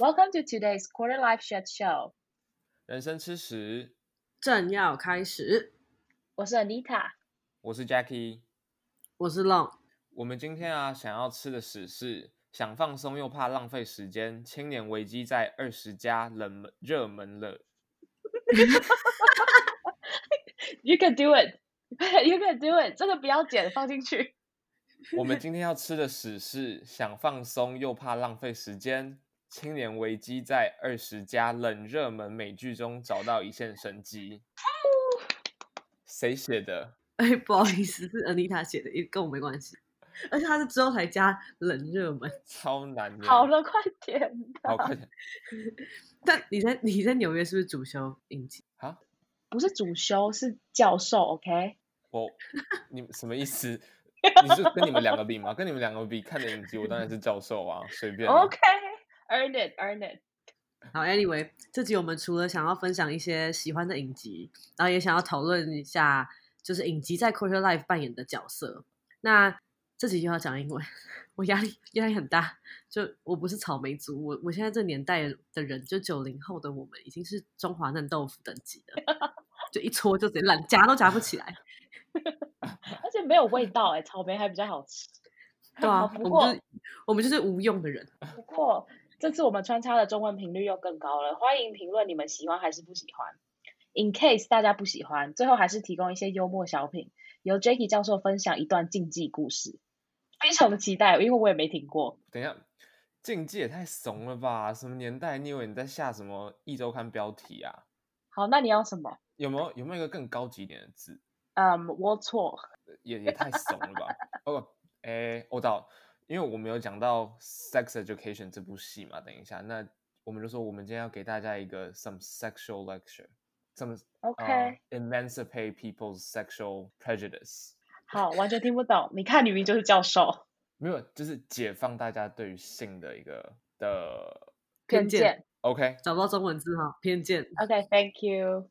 Welcome to today's Quarter Life Shit Show。人生吃屎，正要开始，我是 Anita。我是 Jackie。我是 Long。我们今天啊，想要吃的屎是想放松又怕浪费时间，青年危机在二十家冷门热门了。You can do it. You can do it. 这个不要剪，放进去。我们今天要吃的屎是想放松又怕浪费时间，青年危机在二十家冷热门美剧中找到一线生机。谁写的？哎，不好意思，是 Anita 写的，也跟我没关系。而且他是之后才加冷热门。超难念。好了，快点。好，快点。但你在你在纽约是不是主修影集？啊？不是主修，是教授。OK。我，你什么意思？你是跟你们两个比吗？跟你们两个比看的影集，我当然是教授啊，随便、啊。OK，earn、okay, it，earn it。好，Anyway，这集我们除了想要分享一些喜欢的影集，然后也想要讨论一下，就是影集在 Quarter Life 扮演的角色。那这集又要讲英文，我压力压力很大。就我不是草莓族，我我现在这年代的人，就九零后的我们，已经是中华嫩豆腐等级了，就一搓就直接烂，夹都夹不起来。而且没有味道哎、欸，草莓还比较好吃。对啊，我们就是我们就是无用的人。不过这次我们穿插的中文频率又更高了，欢迎评论你们喜欢还是不喜欢。In case 大家不喜欢，最后还是提供一些幽默小品，由 Jacky 教授分享一段竞技故事，非常的期待，因为我也没听过。等一下，竞技也太怂了吧？什么年代？你以为你在下什么一周刊标题啊？好，那你要什么？有没有有没有一个更高级一点的字？嗯，龌龊，也也太怂了吧？哦，哎，我到，因为我们有讲到《Sex Education》这部戏嘛，等一下，那我们就说我们今天要给大家一个 some sexual lecture，some OK，、呃 emancipate people's sexual prejudice。好，完全听不懂。你看，女明就是教授，没有，就是解放大家对于性的一个的偏见。OK，找不到中文字哈，偏见。OK，Thank、you。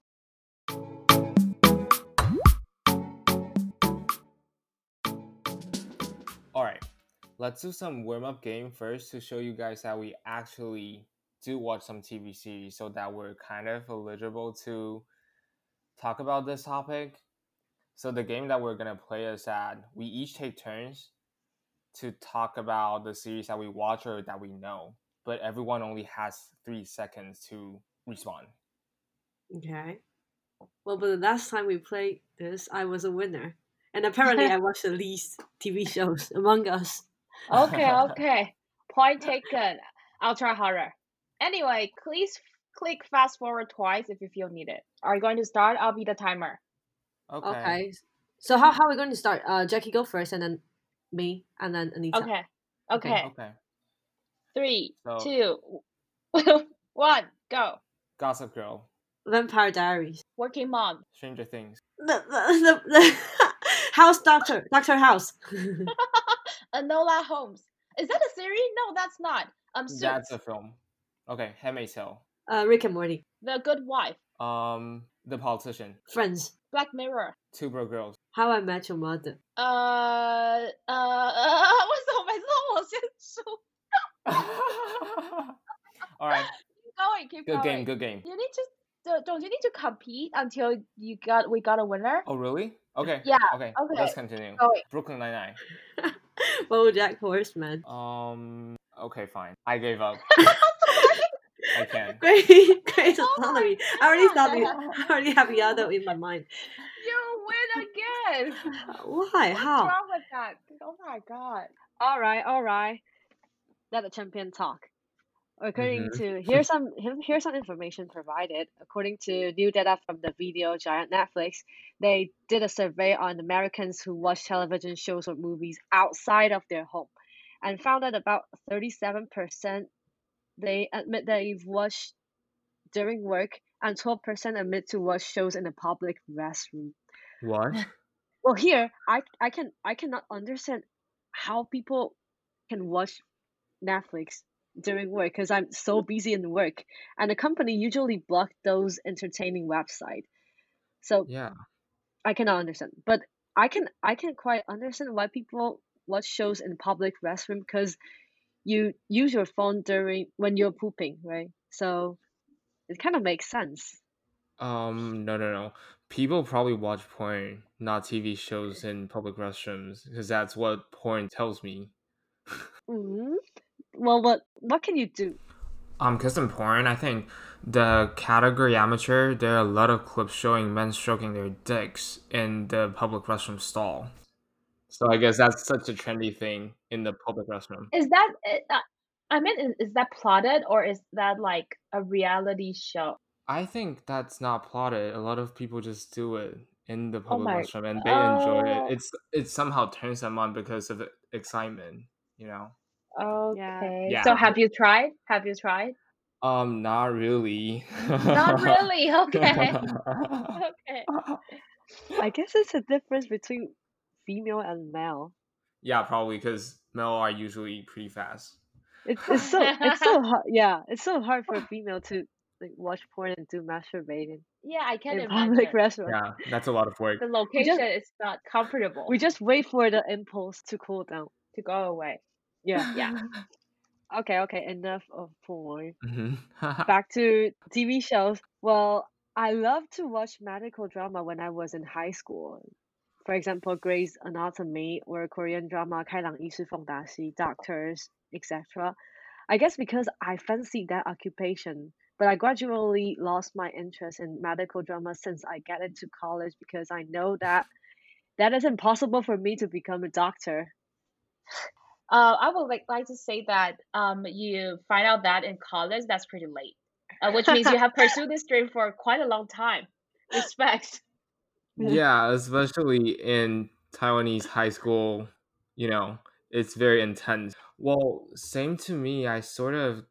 Let's do some warm up game first to show you guys that we actually do watch some TV series so that we're kind of eligible to talk about this topic. So, the game that we're going to play is that we each take turns to talk about the series that we watch or that we know, but everyone only has three seconds to respond. Okay. Well, but the last time we played this, I was a winner. And apparently, I watched the least TV shows among us. OK，OK，、Point taken. I'll try harder. Anyway, please click fast forward twice if you feel needed. Are you going to start? I'll be the timer. Okay. Okay. So how how are we going to start? Uh, Jacky go first, and then me, and then Anita. Okay. Okay. Okay. Three, So- two, one, go. Gossip Girl, Vampire Diaries. Working mom. Stranger Things, The the, the, the House Doctor Doctor House. Uh, Enola Holmes. Is that a series? No, that's not. Um, Suits. that's a film. Okay, Handmaid's Tale. Uh, Rick and Morty. The Good Wife. Um, The Politician. Friends. Black Mirror. Two Broke Girls. How I Met Your Mother. Uh, uh, what's All right. Keep going, keep good game, going. good game. You need to don't- you need to compete until you got we got a winner? Oh, really? Okay. Yeah. Okay. Okay. Let's continue. Going. Brooklyn Nine Nine. BoJack Horseman. Um. Okay, fine. I gave up. I can. Great, Grey's Oh my I already thought the, I already have the other in my mind. You win again. Why? How? What's wrong with that? Oh my god. All right, all right. Let the champion talk. According mm-hmm. to here's some here's some information provided. According to new data from the video giant Netflix, they did a survey on Americans who watch television shows or movies outside of their home, and found that about thirty seven percent they admit they've watched during work, and twelve percent admit to watch shows in a public restroom. What? Well, here I I can I cannot understand how people can watch Netflix during work because I'm so busy in work, and the company usually block those entertaining website. So Yeah. I cannot understand, but I can I can quite understand why people watch shows in public restroom because you use your phone during when you're pooping, right? So it kind of makes sense. Um, no, no, no. People probably watch porn, not TV shows in public restrooms, because that's what porn tells me. Mm. Well, what what can you do? Um, because in porn, I think the category amateur, there are a lot of clips showing men stroking their dicks in the public restroom stall. So I guess that's such a trendy thing in the public restroom. Is that? Uh, I mean, is, is that plotted or is that like a reality show? I think that's not plotted. A lot of people just do it in the Oh public my. restroom and they enjoy Oh. it. It's it somehow turns them on because of the excitement, you know. Okay. Yeah. So have you tried? Have you tried? Um, not really. Not really. Okay. okay. I guess it's a difference between female and male. yeah, probably because male are usually pretty fast. It's it's so it's so hard. Yeah, it's so hard for a female to like watch porn and do masturbating Yeah, I can't in imagine. public restaurant. Yeah, that's a lot of work. The location is not comfortable We just wait for the impulse to cool down. to go away. Yeah. Yeah. Okay. Okay. Enough of porn. hmm Back to TV shows. Well, I loved to watch medical drama when I was in high school. For example, Grey's Anatomy or Korean drama 开朗医师凤达西, Doctors, etc. I guess because I fancied that occupation, but I gradually lost my interest in medical drama since I get into college because I know that that is impossible for me to become a doctor. Uh, I would like, like to say that um, you find out that in college, that's pretty late, uh, which means you have pursued this dream for quite a long time. Respect. yeah, especially in Taiwanese high school, you know, it's very intense. Well, same to me. I sort of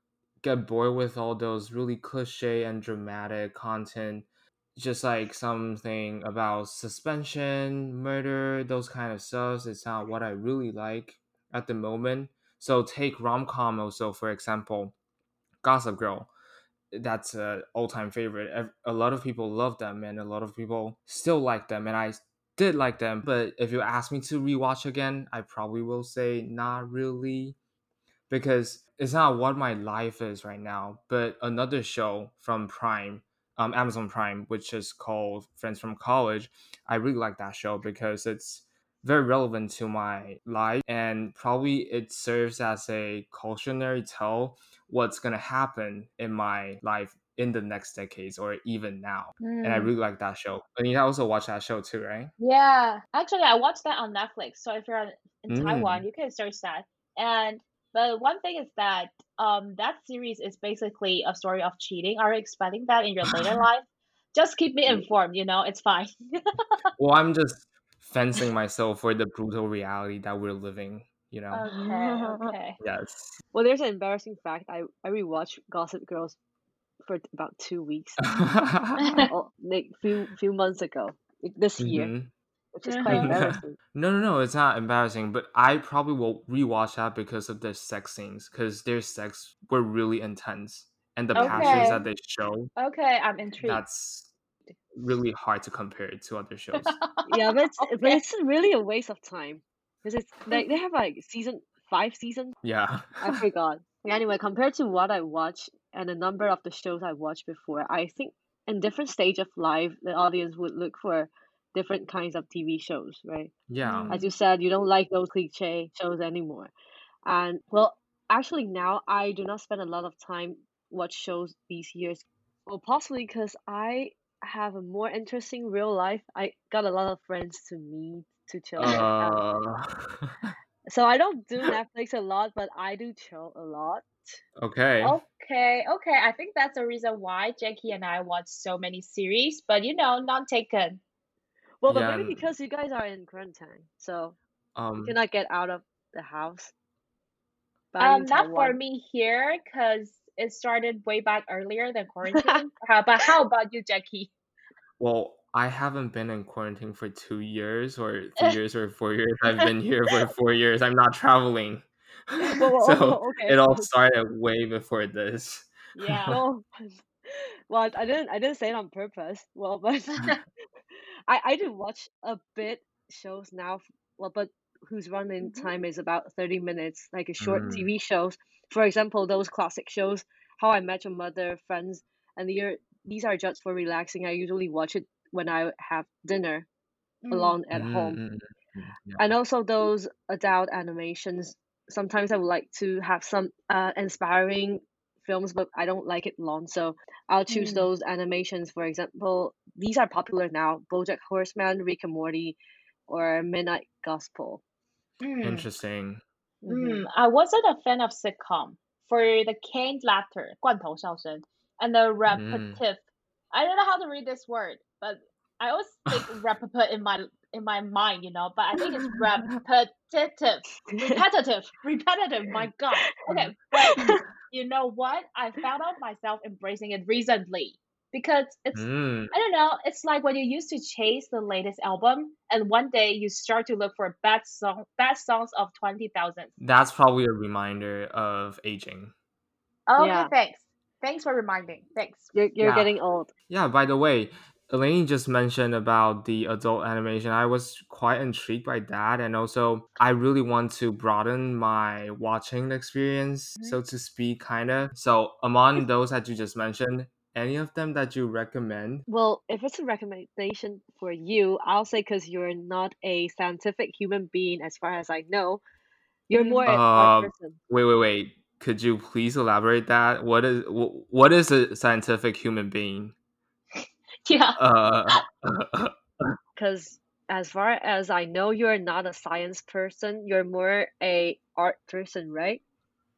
get bored with all those really cliche and dramatic content. Just like something about suspension, murder, those kind of stuff. It's not what I really like at the moment. So take rom com also, for example, Gossip Girl that's an all-time favorite. A lot of people love them, and a lot of people still like them, and I did like them. But if you ask me to rewatch again, I probably will say not really, because it's not what my life is right now. But another show from Prime, um, Amazon Prime, which is called Friends from College, I really like that show because it's very relevant to my life and probably it serves as a cautionary tale what's going to happen in my life in the next decades or even now and i Hmm. really like that show and you also watch that show too right Yeah, actually, I watched that on Netflix. So if you're in Mm. Taiwan, you can search that. And but one thing is that um that series is basically a story of cheating. Are you expecting that in your later life? Just keep me informed. You know, it's fine. well i'm just fencing myself for the brutal reality that we're living you know okay, okay. yes Well, there's an embarrassing fact. I I rewatched Gossip Girls for about two weeks, oh, like few few months ago, this year, Mhm. which is quite embarrassing. No, no, no. It's not embarrassing, but I probably will rewatch that because of the sex scenes, because their sex were really intense, and the passions that they show. Okay, I'm intrigued. That's really hard to compare it to other shows. Yeah, but it's but it's really a waste of time because it's like they have like season five seasons. yeah. I forgot. Anyway, compared to what I watched and a number of the shows I watched before, I think in different stage of life, the audience would look for different kinds of TV shows, right? Yeah. As you said, you don't like those cliche shows anymore. And well, actually now I do not spend a lot of time watch shows these years. Well, possibly because I have a more interesting real life. I got a lot of friends to meet to chill. Uh, so I don't do Netflix a lot, but I do chill a lot. okay. Okay, okay. I think that's the reason why Jacky and I watch so many series, but you know, not taken. Well, but Yeah, maybe because you guys are in quarantine, so um, you cannot get out of the house. But Um, not for me here, because it started way back earlier than quarantine. How about how about you, Jacky? Well, I haven't been in quarantine for two years or three years or four years. I've been here for four years. I'm not traveling. Well, well, so okay. it all started way before this. Yeah. Well, well, I didn't. I didn't say it on purpose. Well, but I I do watch a bit shows now. Well, but whose running time is about 30 minutes, like a short Mm. TV shows. For example, those classic shows, How I Met Your Mother, Friends, and the, these are just for relaxing. I usually watch it when I have dinner Mm. alone at Mm, home. mm, mm, mm, yeah. And also those adult animations. Sometimes I would like to have some uh, inspiring films, but I don't like it long. So I'll choose Mm. those animations. For example, these are popular now: BoJack Horseman, Rick and Morty, or Midnight Gospel. Mm. Interesting. Mhm. Mm, I wasn't a fan of sitcom for the canned laughter, 罐头笑声, and the repetitive. I don't know how to read this word, but I always think repetitive in my in my mind, you know. But I think it's repetitive, repetitive, repetitive. My God. Okay, but you know what? I found out myself embracing it recently because it's Mm. I don't know. It's like when you used to chase the latest album, and one day you start to look for bad song, bad songs of twenty thousand. That's probably a reminder of aging. Okay, Yeah. thanks. Thanks for reminding. Thanks. You're you're Yeah. getting old. Yeah, by the way, Elaine just mentioned about the adult animation. I was quite intrigued by that. And also, I really want to broaden my watching experience, so to speak, kind of. So, among those that you just mentioned, any of them that you recommend? Well, if it's a recommendation for you, I'll say because you're not a scientific human being, as far as I know, you're more an art Uh, person. Wait, wait, wait. Could you please elaborate that? What is wh- what is a scientific human being? Yeah. Uh, Because as far as I know, you're not a science person. You're more a art person, right?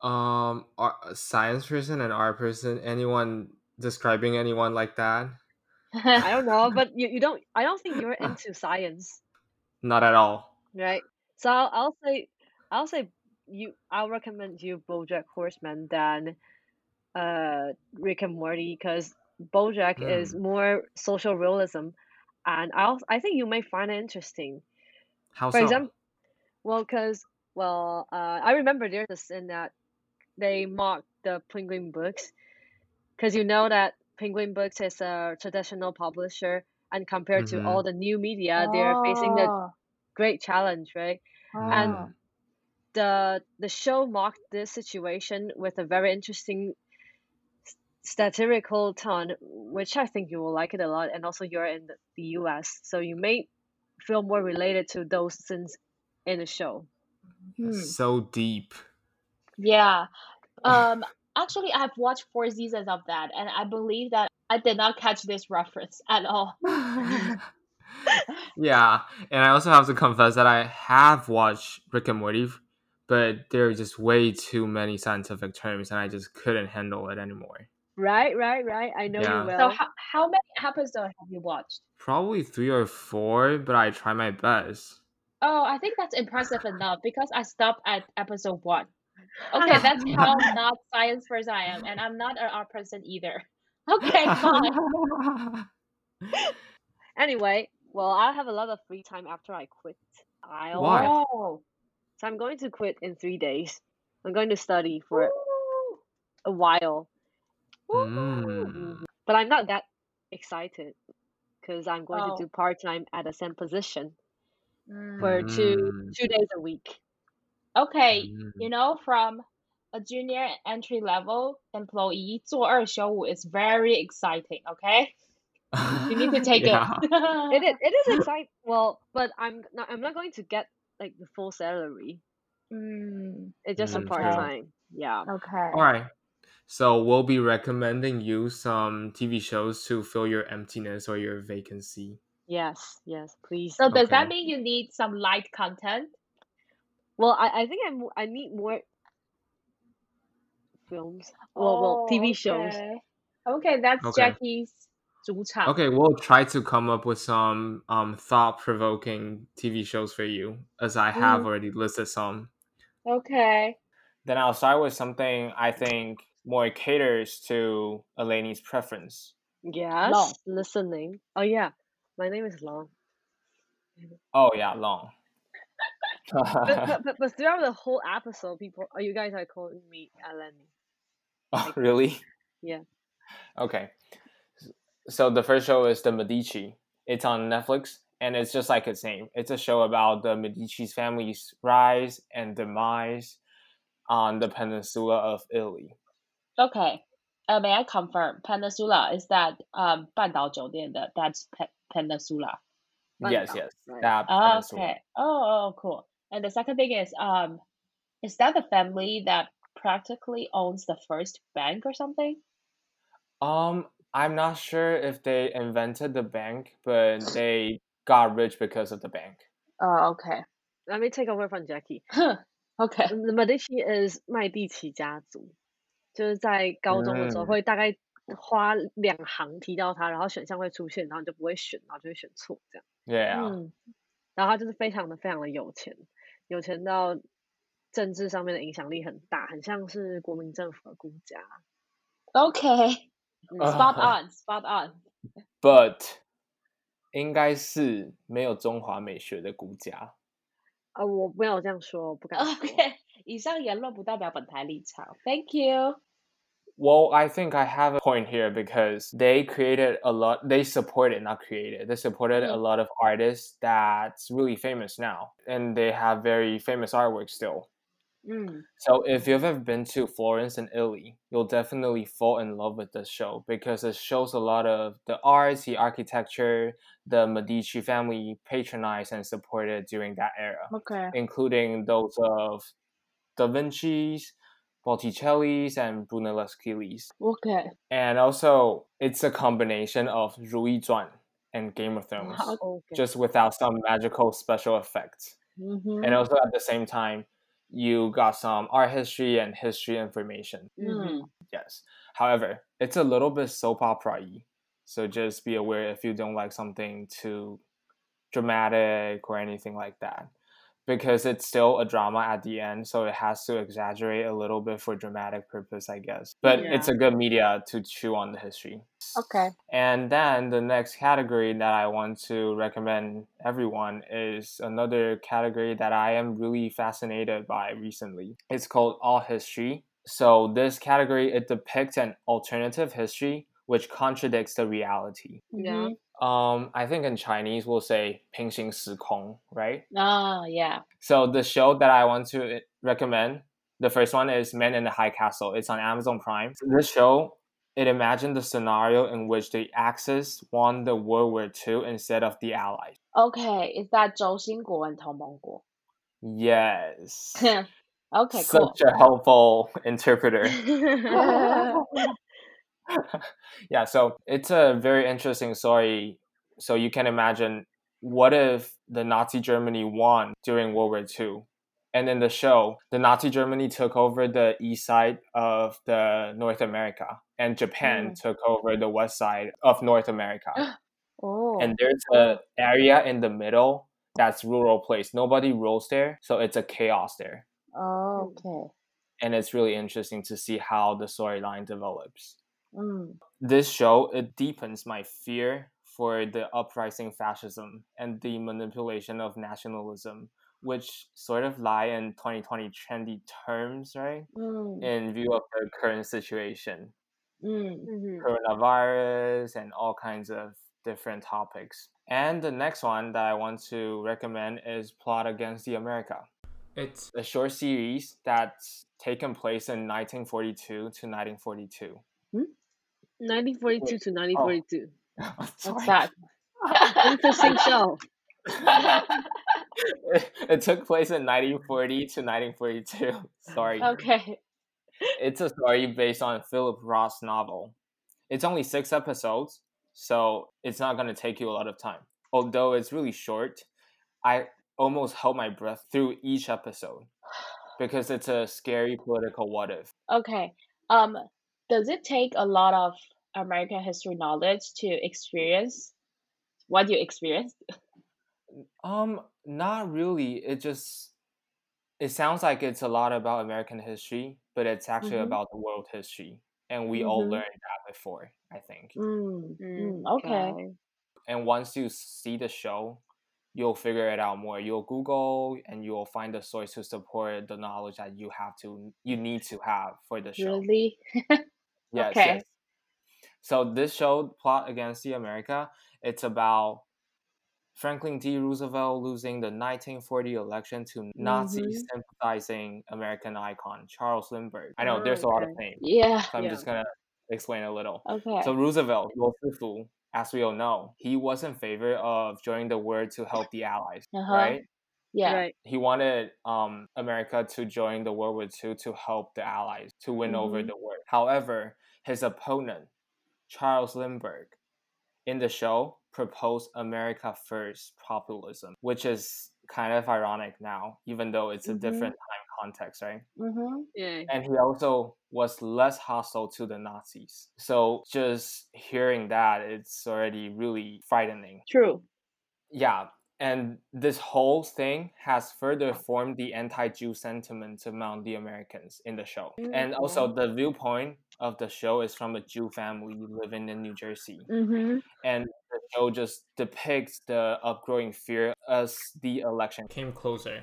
um, ar- a science person and art person. Anyone describing anyone like that? I don't know, but you, you don't. I don't think you're into science, Not at all. right? So I'll, I'll say, I'll say you. I'll recommend you BoJack Horseman than uh Rick and Morty because BoJack is more social realism, and I'll. I think you may find it interesting. How For so? example, well, because well, uh, I remember there's a scene that they mocked the Penguin Books, because you know that Penguin Books is a traditional publisher, and compared to all the new media, they're facing the Oh, great challenge, right? And oh. the the show mocked this situation with a very interesting satirical tone, which I think you will like it a lot. And also, you're in the, the U.S., so you may feel more related to those scenes in the show. Hmm. So deep. Yeah. Um, actually, I've watched four seasons of that, and I believe that I did not catch this reference at all. yeah, and I also have to confess that I have watched Rick and Morty, but there are just way too many scientific terms, and I just couldn't handle it anymore. Right, right, right. I know Yeah. you will. So, how, how many episodes have you watched? Probably three or four, but I try my best. Oh, I think that's impressive enough because I stopped at episode one. Okay, that's how not science person I am, and I'm not an art person either. Okay, fine. Anyway, well, I have a lot of free time after I quit. I'll Why? Oh. So I'm going to quit in three days. I'm going to study for Woo. a while, Mm. But I'm not that excited because I'm going Oh. to do part time at the same position Mm. for two Mm. two days a week. Okay, Mm. you know, from a junior entry level employee, 做二休五 is very exciting, okay? You need to take yeah. it. It is it is exciting. Well, but I'm not I'm not going to get like the full salary. Mm, It's just a Mm, part true. time. Yeah. okay. All right. So we'll be recommending you some TV shows to fill your emptiness or your vacancy. Yes. Yes. Please. So does that Okay. mean you need some light content? Well, I I think I'm I need more films. Well, well, TV shows. Oh, Okay, Okay, that's Okay. Jacky's 主场. Okay, we'll try to come up with some um thought-provoking TV shows for you, as I have Mm. already listed some. Okay. Then I'll start with something I think more caters to Eleni's preference. Yes. Long. Listening. Oh yeah. My name is Long. Oh yeah, long But, but, but, but throughout the whole episode, people, oh, you guys are calling me Eleni. oh, really? Yeah. Okay. So the first show is The Medici. It's on Netflix. and it's just like its name. It's a show about the Medici's family's rise and demise on the peninsula of Italy. Okay. Uh, may I confirm? Peninsula is that um 半岛酒店的 that's pe peninsula. Yes, Bandao, yes, right. that Oh, peninsula. okay. Oh, oh, cool. And the second thing is, um, is that the family that practically owns the first bank or something? Um, I'm not sure if they invented the bank, but they got rich because of the bank. Oh, okay. Let me take over from Jacky. Okay. Um, the OK，那么 h i 是麦蒂奇家族，就是在高中的时候会大概花两行提到他，然后选项会出现，然后你就不会选，然后就会选错这样。对啊。嗯。然后他就是非常的非常的有钱，有钱到政治上面的影响力很大，很像是国民政府的顾家。Okay. 嗯 Spot on, spot on. But 应该是没有中华美学的骨架。呃，我没有这样说，我不敢说。OK，以上言论不代表本台立场。Thank you. Well, I think I have a point here because they created a lot. They supported, not created. They supported a Mm. lot of artists that's really famous now, and they have very famous artwork still. 嗯 So if you've ever been to Florence and Italy, you'll definitely fall in love with this show because it shows a lot of the arts, the architecture, the Medici family patronized and supported during that era,，OK，including those of Da Vinci's, Botticelli's, and Brunelleschi's. OK， And also, it's a combination of 如懿传 and Game of Thrones, OK， just without some magical special effects. 嗯哼， And also at the same time, you got some art history and history information. 嗯哼，嗯 Yes. However, it's a little bit soap opera y. So just be aware if you don't like something too dramatic or anything like that. Because it's still a drama at the end, so it has to exaggerate a little bit for dramatic purpose, I guess. But it's a good media to chew on the history. OK，And then the next category that I want to recommend everyone is another category that I am really fascinated by recently. It's called Alt History. So this category it depicts an alternative history which contradicts the reality. Mm-hmm. Yeah. Um, I think in Chinese we'll say 平行时空, right? Ah, yeah. So the show that I want to eh, recommend, the first one is Men in the High Castle. It's on Amazon Prime. This show, it imagined the scenario in which the Axis won the World War II instead of the Allies. OK, is that 轴心国跟同盟国 Yes. ？OK, cool. Such a helpful interpreter. yeah, so it's a very interesting story. So you can imagine what if the Nazi Germany won during World War II? And in the show, the Nazi Germany took over the east side of the North America, and Japan mm. took over the west side of North America. Oh, and there's a area in the middle that's rural place. Nobody rules there, so it's a chaos there. oh, okay. And it's really interesting to see how the storyline develops Mm. This show it deepens my fear for the uprising fascism and the manipulation of nationalism, which sort of lie in 2020 trendy terms, right? Mm. In view of the current situation, mm. mm-hmm. coronavirus and all kinds of different topics. And the next one that I want to recommend is Plot Against the America. It's a short series that's taken place in 1942 to 1942. Mm-hmm. 1942 to 1942. What's Sorry. that? Interesting show. it, it took place in 1940 to 1942. Sorry. Okay. It's a story based on Philip Roth's novel. It's only six episodes, so it's not going to take you a lot of time. Although it's really short, I almost held my breath through each episode because it's a scary political what if. OK. Um, does it take a lot of American history knowledge to experience what you experienced? Um, not really. It just it sounds like it's a lot about American history, but it's actually Mhm. about the world history, and we all Mhm. learned that before, I think. Mm, Mm, mm, okay. And once you see the show, you'll figure it out more. You'll Google and you'll find the source to support the knowledge that you have to you need to have for the show. Really? Yes, Okay. yes. So this show, Plot Against the America, it's about Franklin D. Roosevelt losing the 1940 election to Nazi Mhm. sympathizing American icon Charles Lindbergh. I know there's a lot of Okay. names, Yeah. so I'm Yeah. just gonna explain a little. Okay. So Roosevelt, Luo Sifu, as we all know, he was in favor of joining the war to help the Allies, Uh-huh. right? yeah. Right. He wanted um, America to join the World War II to help the Allies to win over Mhm. the war. However, his opponent, Charles Lindbergh, in the show proposed America First populism, which is kind of ironic now, even though it's a Mhm. different time context, right? Mm-hmm. Yeah. and he also was less hostile to the Nazis. So just hearing that, it's already really frightening. True. Yeah, and this whole thing has further formed the anti-Jew sentiment among the Americans in the show. And also the viewpoint of the show is from a Jew family living in New Jersey. Mm-hmm. And the show just depicts the upgrowing fear as the election came closer.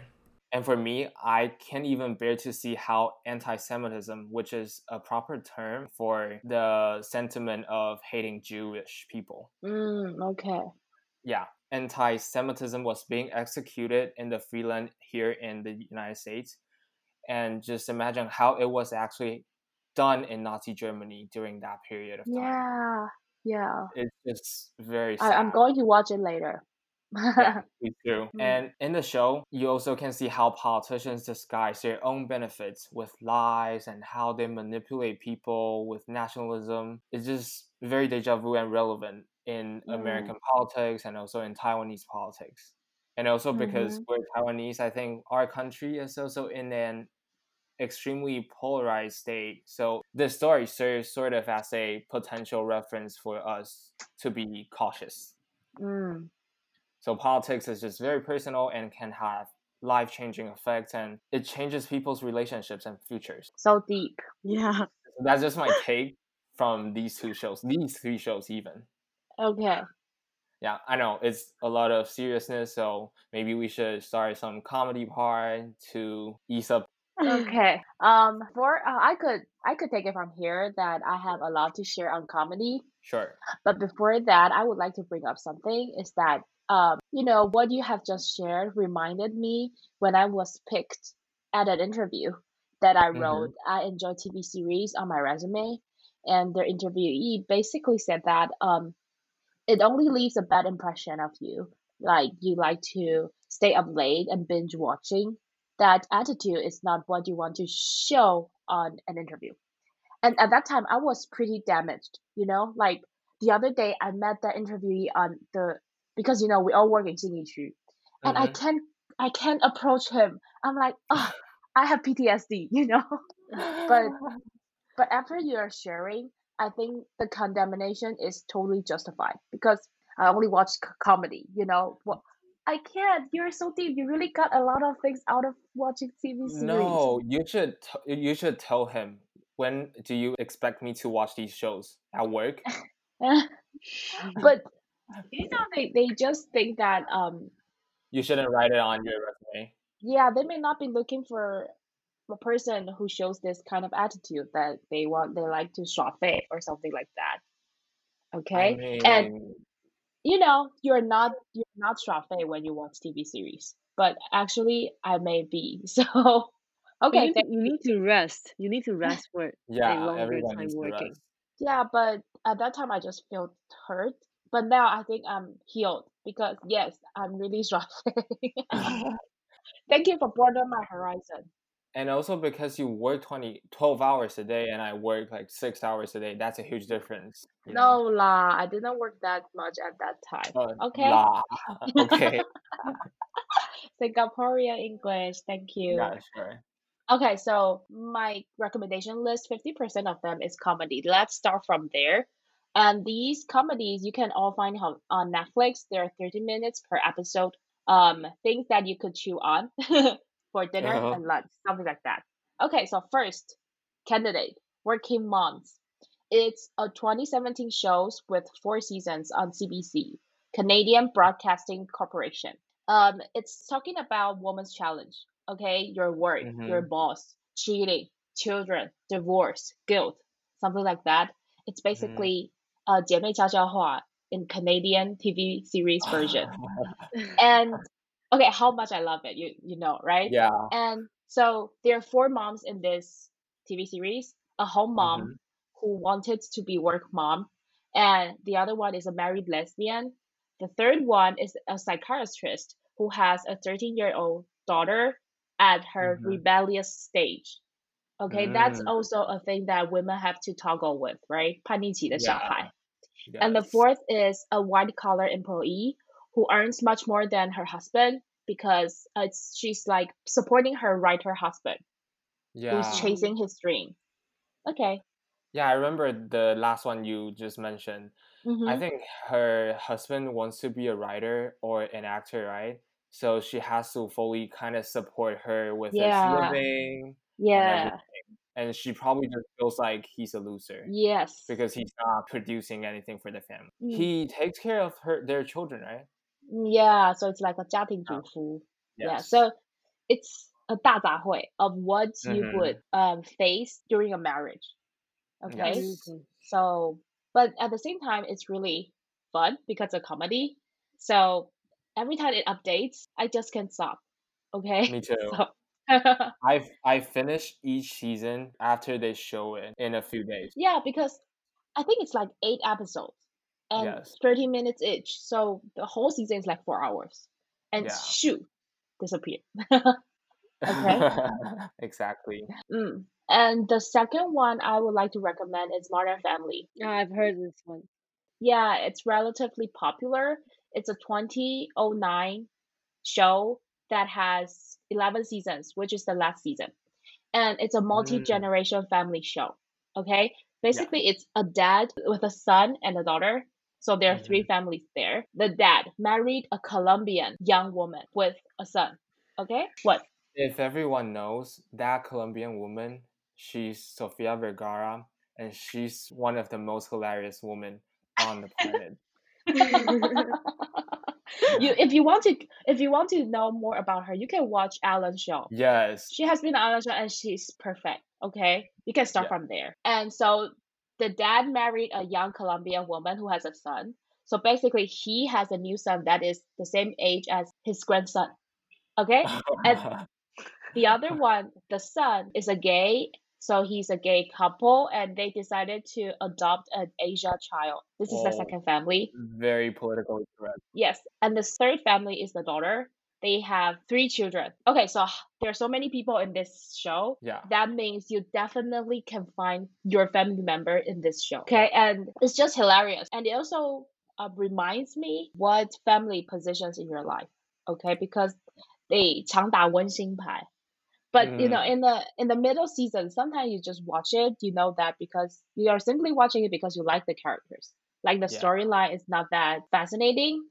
And for me, I can't even bear to see how anti Semitism, which is a proper term for the sentiment of hating Jewish people, Mm, okay. yeah, anti Semitism was being executed in the freeland here in the United States. And just imagine how it was actually done in Nazi Germany during that period of time. Yeah. Yeah. It's just very sad. I, I'm going to watch it later. yeah, me too. Mm. And in the show, you also can see how politicians disguise their own benefits with lies and how they manipulate people with nationalism. It's just very deja vu and relevant in Mm. American politics and also in Taiwanese politics. And also because Mhm. we're Taiwanese, I think our country is also in an extremely polarized state. So this story serves sort of as a potential reference for us to be cautious. mm. So politics is just very personal and can have life changing effects and it changes people's relationships and futures. So deep. Yeah. That's just my take from these two shows, these three shows even. Okay. Yeah, I know it's a lot of seriousness, so maybe we should start some comedy part to ease up. Okay. Um. For uh, I could I could take it from here that I have a lot to share on comedy. Sure. But before that, I would like to bring up something is that um, you know, what you have just shared reminded me when I was picked at an interview that I Mhm. wrote, I enjoy TV series on my resume. And the interviewee basically said that um, it only leaves a bad impression of you. Like you like to stay up late and binge watching. That attitude is not what you want to show on an interview. And at that time, I was pretty damaged, you know, like the other day I met that interviewee on the because you know we all work in Xinyi and I Mhm. can't I can't approach him. I'm like, oh, I have PTSD, you know. but but after you're sharing, I think the condemnation is totally justified because I only watch c- comedy, you know. I can't. You're so deep. You really got a lot of things out of watching TV series. no, you should t- you should tell him when do you expect me to watch these shows at work? but you know, they, they just think that um You shouldn't write it on your resume. yeah, they may not be looking for a person who shows this kind of attitude that they want they like to shafe or something like that. Okay? I and you know, you're not you're not shafe when you watch TV series. But actually I may be. So You okay, need, you need to rest. You need to rest for a yeah, longer everyone time needs working. yeah, but at that time I just felt hurt. But now I think I'm healed because yes, I'm really shafe. Thank you for broadening my horizon. And also because you work 20 12 hours a day and i work like six hours a day that's a huge difference No know? la, I didn't work that much at that time. Uh, Okay. lah. okay Singaporean English, thank you. yeah sure Okay, so my recommendation list, 50% of them is comedy. Let's start from there. And these comedies you can all find on, on Netflix. They're 30 minutes per episode. Um, things that you could chew on for dinner Uh-huh. and lunch, something like that. Okay, so first, Candidate, Working Moms. It's a 2017 shows with four seasons on CBC, Canadian Broadcasting Corporation. Um, it's talking about woman's challenge. Okay, your work, your boss, cheating, children, divorce, guilt, something like that. It's basically uh 姐妹悄悄话 in Canadian TV series version. and okay, how much I love it, you you know, right? yeah. And so there are four moms in this TV series. A home mom Mhm. who wanted to be work mom, and the other one is a married lesbian. The third one is a psychiatrist who has a 13 year old daughter at her Mhm. rebellious stage. Okay, that's Mm. also a thing that women have to toggle with, right? 叛逆期的小 Yeah. 孩。And the Yes. fourth is a white collar employee who earns much more than her husband because uh, it's, she's like supporting her writer husband Yeah. who's chasing his dream. Okay. Yeah, I remember the last one you just mentioned. I Mhm. think her husband wants to be a writer or an actor, right? So she has to fully kind of support her with his Yeah. living and Yeah. everything. And she probably just feels like he's a loser Yes. because he's not producing anything for the family. Mm. He takes care of her their children, right? Yeah. So it's like a 家庭主 Oh, 妇. Yeah. Yes. So it's a 大杂烩 of what you Mhm. would um, face during a marriage. Okay. Yes. Mhm. So, but at the same time, it's really fun because it's a comedy. So every time it updates, I just can't stop. Okay. Me too. So, I I finish each season after they show it in a few days. yeah, because I think it's like eight episodes and Yes. 30 minutes each. So the whole season is like four hours. And Yeah. shoot, disappear. Okay. exactly. Mm. And the second one I would like to recommend is Modern Family. Oh, I've heard this one. Yeah, it's relatively popular. It's a 2009 show that has 11 seasons, which is the last season. And it's a multi generation family show. Okay. Basically, it's a dad with a son and a daughter. So there are three mm-hmm. families there. The dad married a Colombian young woman with a son. Okay. What? If everyone knows that Colombian woman, she's Sofia Vergara, and she's one of the most hilarious women on the planet. you if you want to if you want to know more about her, you can watch Ellen's show. yes. She has been on Ellen's show and she's perfect. Okay, you can start Yeah. from there. And so the dad married a young Colombian woman who has a son. So basically, he has a new son that is the same age as his grandson. Okay, and the other one, the son, is a gay. So he's a gay couple, and they decided to adopt an Asia child. This is the Oh. second family. Very politically correct. Yes, and the third family is the daughter They have three children. Okay, so there are so many people in this show. Yeah. That means you definitely can find your family member in this show. Okay, and it's just hilarious. And it also uh, reminds me what family positions in your life. Okay, because they 常打温馨牌. But you know, in the in the middle season, sometimes you just watch it. You know that because you are simply watching it because you like the characters. Like the Yeah. storyline is not that fascinating.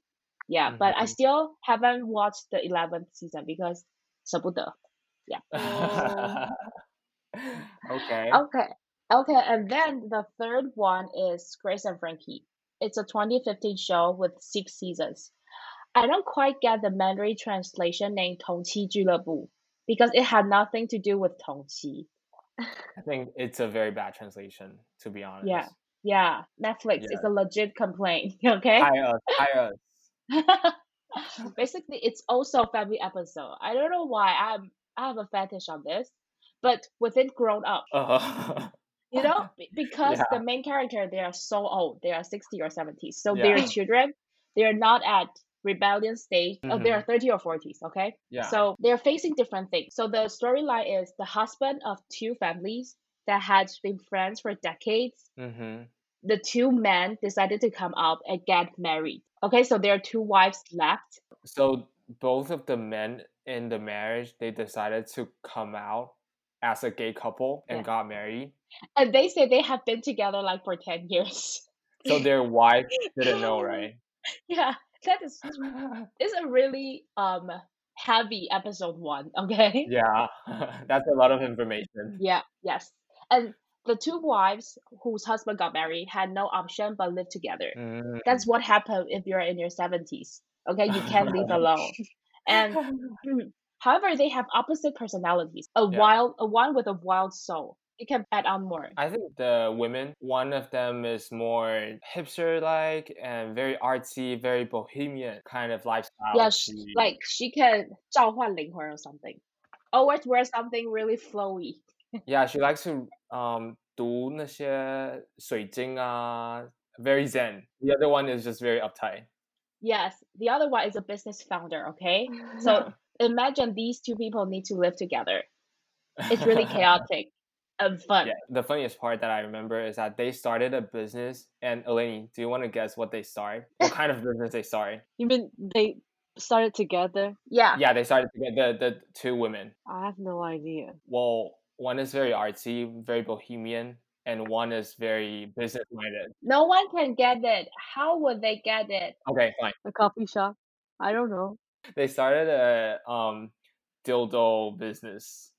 Yeah, but I Mhm. still haven't watched the eleventh season because 舍不得. okay. Okay. Okay, and then the third one is Grace and Frankie. It's a 2015 show with six seasons. I don't quite get the Mandarin translation named 同期俱乐部 because it had nothing to do with 同期. I think it's a very bad translation, to be honest. Yeah. Yeah, Netflix is Yeah. a legit complaint. Okay. Hire us. Hire us. Basically, it's also a family episode. I don't know why I'm I have a fetish on this, but within grown up, Uh, you know, because Yeah. the main character they are so old, they are 60 or 70, so Yeah. their children they are not at rebellion stage. Oh, they are 30 or 40s. Okay. Mm-hmm. yeah. So they're facing different things. So the storyline is the husband of two families that had been friends for decades hmm the two men decided to come out and get married. Okay, so there are two wives left. So both of the men in the marriage, they decided to come out as a gay couple and Yeah. got married. And they say they have been together like for 10 years. So their wife didn't know, right? yeah, that is it's a really um heavy episode one, okay? yeah, that's a lot of information. Yeah, yes. And the two wives whose husband got married had no option but live together. Mm. That's what happened if you're in your 70s. Okay, you can't live alone. And Mm. However, they have opposite personalities. A Yeah. wild, a one with a wild soul, You can add on more. I think the women, one of them is more hipster like and very artsy, very bohemian kind of lifestyle. Yeah, sh- she- like she can 召唤灵魂 or something. Always wear something really flowy. yeah, she likes to um 读那些水晶啊 very zen. The other one is just very uptight. Yes, the other one is a business founder. Okay, so imagine these two people need to live together. It's really chaotic and fun. Yeah, the funniest part that I remember is that they started a business. And Eleni, do you want to guess what they started? What kind of business they started? You mean they started together? Yeah. Yeah, they started to get the the two women. I have no idea. Well, one is very artsy, very bohemian, and one is very business minded. No one can get it. How would they get it? Okay, fine. A coffee shop? I don't know. They started a um dildo business.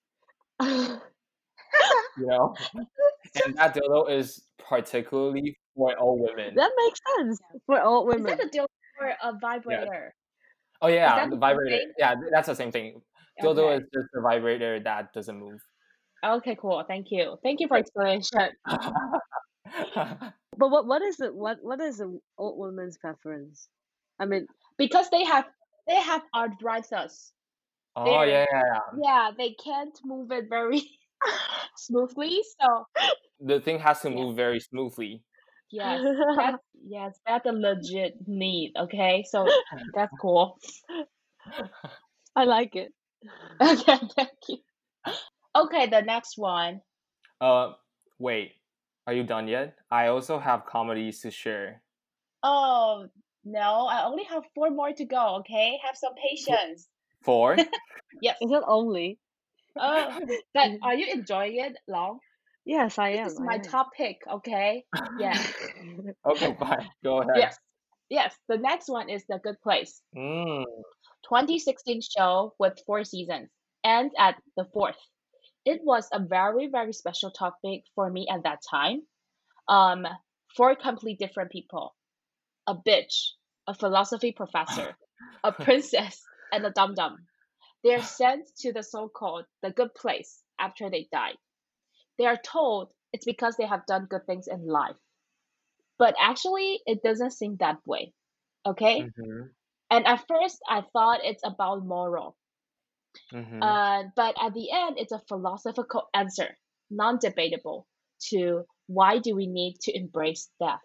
You know, and that dildo is particularly for all women. that makes sense for all women. Is that a deal or a vibrator? Oh yeah, that the the vibrator. thing? Yeah, that's the same thing. Dildo Okay. is just a vibrator that doesn't move. Okay, cool. Thank you. Thank you for explanation. But what what is it? What what is an old woman's preference? I mean, Because they have they have arthritis. oh They're- yeah, yeah, yeah. Yeah, they can't move it very smoothly. So The thing has to Yeah. move very smoothly. yes, that's yes, that's a legit need. Okay, so that's cool. I like it. Okay, thank you. Okay, the next one. Uh, wait, are you done yet? I also have comedies to share. Oh no, I only have four more to go. Okay, have some patience. Four. Yes. It's not only. Oh, but are you enjoying it, Long? Yes, I am. This is my am. top pick. Okay. Yeah. okay, fine. Go ahead. yes. Yes. The next one is The Good Place. Mm, 2016 show with four seasons, and at the fourth. It was a very, very special topic for me at that time. Um, four completely different people a bitch, a philosophy professor, a princess, and a dum dum. They're sent to the so called the good place after they die. They are told it's because they have done good things in life. But actually, it doesn't seem that way. Okay? mhm, And at first, I thought it's about moral. Mhm. Uh, but at the end, it's a philosophical answer, non debatable, to why do we need to embrace death?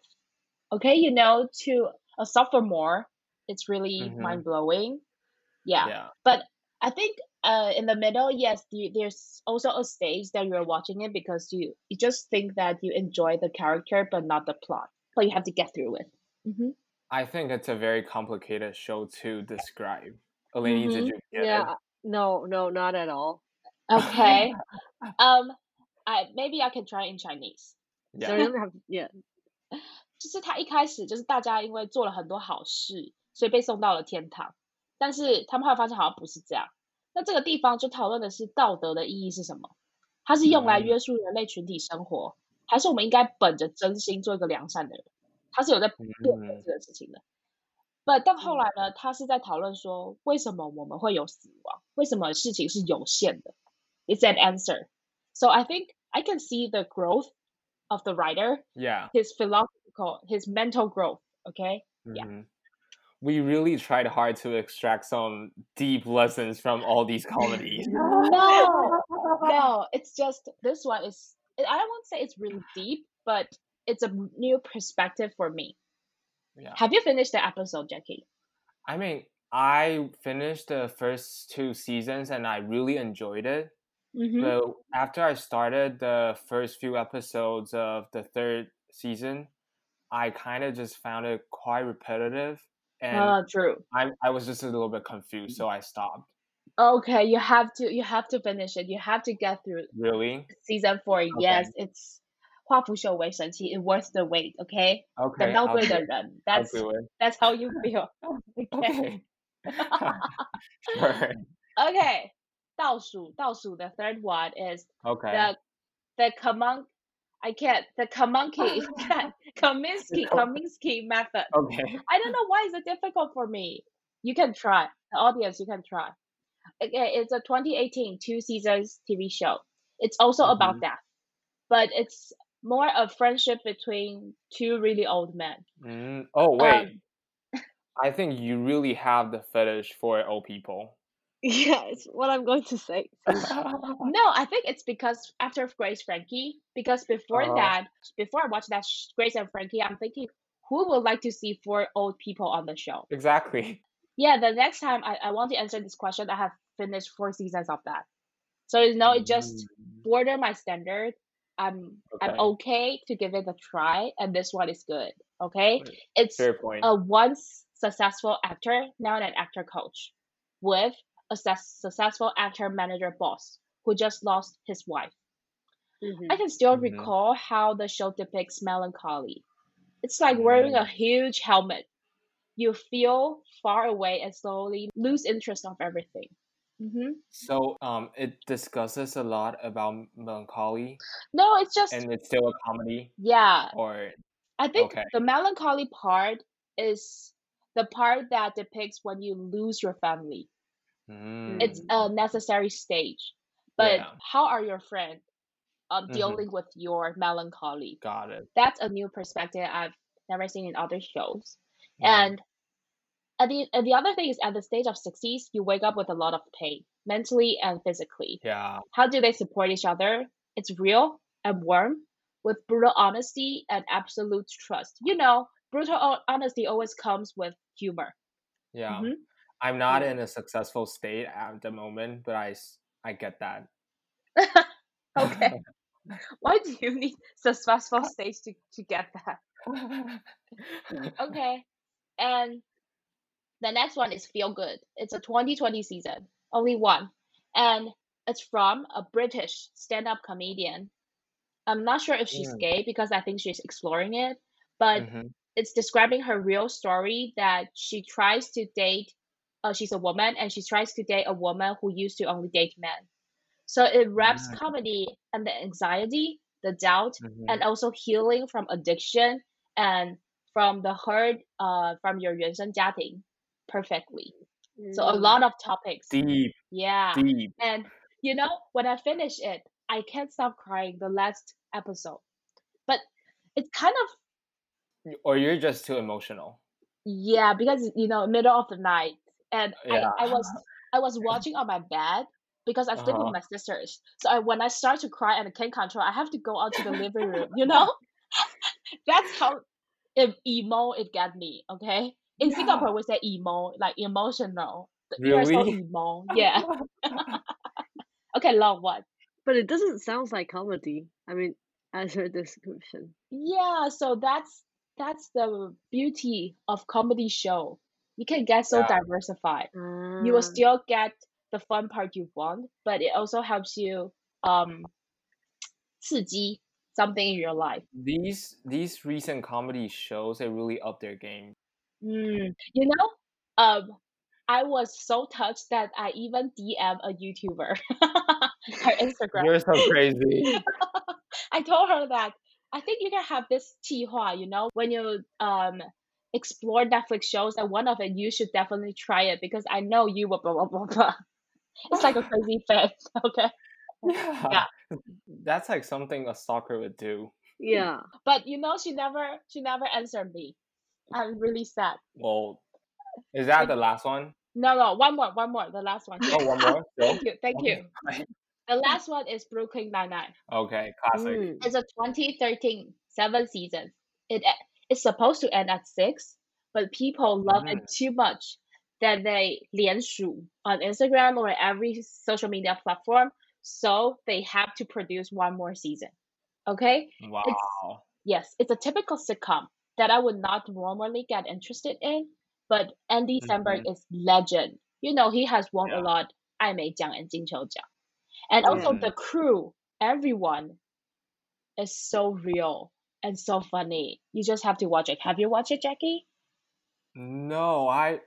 Okay, you know, to a sophomore, it's really Mhm. mind blowing. Yeah. yeah. But I think uh, in the middle, yes, you, there's also a stage that you're watching it because you, you just think that you enjoy the character but not the plot. But you have to get through it. hmm I think it's a very complicated show to describe. Eleni, did Mhm. you get Yeah. it? No, no, not at all. Okay. um, I maybe I can try in Chinese. Yeah. Yeah. 就是他一开始就是大家因为做了很多好事，所以被送到了天堂，但是他们后来发现好像不是这样。那这个地方就讨论的是道德的意义是什么？它是用来嗯约束人类群体生活，还是我们应该本着真心做一个良善的人？他是有在辩论嗯这个事情的。But 但后来呢，他是在讨论说，为什么我们会有死亡？为什么事情是有限的？It's an answer. So I think I can see the growth of the writer Yeah. his philosophical, his mental growth. Okay. Yeah. mhm. We really tried hard to extract some deep lessons from all these comedies. No, no, it's just this one is. I don't want to say it's really deep, but it's a new perspective for me. Yeah. Have you finished the episode, Jacky? I mean, I finished the first two seasons and I really enjoyed it. Mm-hmm. But after I started the first few episodes of the third season, I kind of just found it quite repetitive and Uh, true. I, I was just a little bit confused, so I stopped. Okay, you have to you have to finish it. You have to get through Really? season four. Yes, it's 化腐朽为神奇，it worth the wait。OK，等到对的人，that's that's how you feel。OK，OK，倒数倒数的 third one is the the common I can't. The Kominsky, Kominsky, Kominsky method. Okay. I don't know why it's difficult for me. You can try. The audience, you can try. Okay, it's a 2018 two seasons TV show. It's also mm-hmm. about death, but it's more a friendship between two really old men. Mm, oh wait, Um, I think you really have the fetish for old people. Yeah, it's what I'm going to say. no, I think it's because after Grace Frankie, because before Uh-huh. that, before I watched that Grace and Frankie, I'm thinking, who would like to see four old people on the show? exactly. Yeah, the next time I, I want to answer this question, I have finished four seasons of that. So you know, it just Mm, border my standard. I'm I'm Okay. okay to give it a try, and this one is good. Okay, Wait, it's Fair point. a once successful actor, now an actor coach, with a sus- successful actor manager boss who just lost his wife. Mhm. I can still Mhm. recall how the show depicts melancholy. It's like wearing a Mm. huge helmet. You feel far away and slowly lose interest of everything. Hmm So um, it discusses a lot about melancholy, No, it's just and it's still a comedy, yeah. or I think Okay. the melancholy part is the part that depicts when you lose your family. It's mm, a necessary stage. But Yeah. how are your friends um, Mhm. dealing with your melancholy? got it. That's a new perspective I've never seen in other shows. Yeah. And at the and the other thing is at the stage of sixties, you wake up with a lot of pain, mentally and physically. yeah, How do they support each other? It's real and warm, with brutal honesty and absolute trust. You know, brutal honesty always comes with humor. yeah. Mhm. I'm not in a successful state at the moment, but i i get that. Okay. Why do you need successful stage to, to get that? Okay. And the next one is Feel Good. It's a 2020 season, only one. And it's from a British stand up comedian. I'm not sure if she's Mm. gay because I think she's exploring it, but Mhm. it's describing her real story that she tries to date, uh, she's a woman and she tries to date a woman who used to only date men. So it wraps Mm. comedy and the anxiety, the doubt, Mhm. and also healing from addiction and from the hurt uh, from your 原生家庭 perfectly. So a Mm. lot of topics. Deep, Yeah. deep. And you know, when I finish it, I can't stop crying the last episode. But it's kind of Or you're just too emotional. yeah, because you know, middle of the night and Yeah. I, I was I was watching on my bed because I sleep Uh-huh. with my sisters. So I, when I start to cry and I can't control, I have to go out to the living room, you know? That's how emo it got me, okay? In Yeah. Singapore we say emo, like emotional. You are so Really? emo. Yeah. okay, long one. But it doesn't sound like comedy. I mean, as her description. Yeah, so that's that's the beauty of comedy show. You can get so Yeah. diversified. You will Ah. still get the fun part you want, but it also helps you um 刺激 something in your life. These these recent comedy shows they really up their game. Mm, you know, um, I was so touched that I even DM a YouTuber her Instagram. You're so crazy. I told her that I think you can have this 计划, you know, when you um explore Netflix shows and one of it you should definitely try it because I know you will blah blah blah blah. It's like a crazy fan, okay? yeah. That's like something a stalker would do. Yeah. But you know she never she never answered me. I'm really sad. Well, is that the last one? No no one more, one more, the last one. Oh, one more. Thank you, thank you. The last one is Brooklyn Nine Nine. Okay, classic. Mm. It's a 2013 seven seasons. It it's supposed to end at six, but people love it too much that they 连署 on Instagram or every social media platform, so they have to produce one more season. Okay? Wow. Yes, it's a typical sitcom that I would not normally get interested in. But Andy Samberg mm-hmm. is legend. You know, he has won yeah. a lot Aimei Jiang and Jing Chou Jiang. And also mm. the crew, everyone is so real and so funny. You just have to watch it. Have you watched it, Jacky? No, I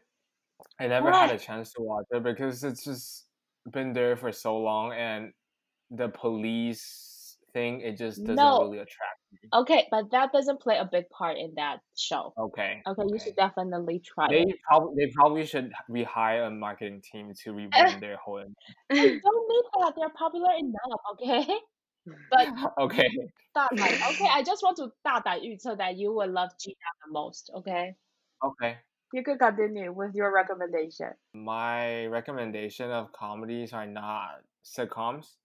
I never what? had a chance to watch it because it's just been there for so long and the police thing it just doesn't no. really attract Okay, but that doesn't play a big part in that show. Okay. Okay, you should definitely try They it. probably they probably should rehire a marketing team to rebrand their whole. They don't need that. They're popular enough, okay? But Okay. 大胆 okay, I just want to 大胆预测 that you will love Gina the most. Okay, Okay. you can continue with your recommendation. My recommendation of comedies are not sitcoms.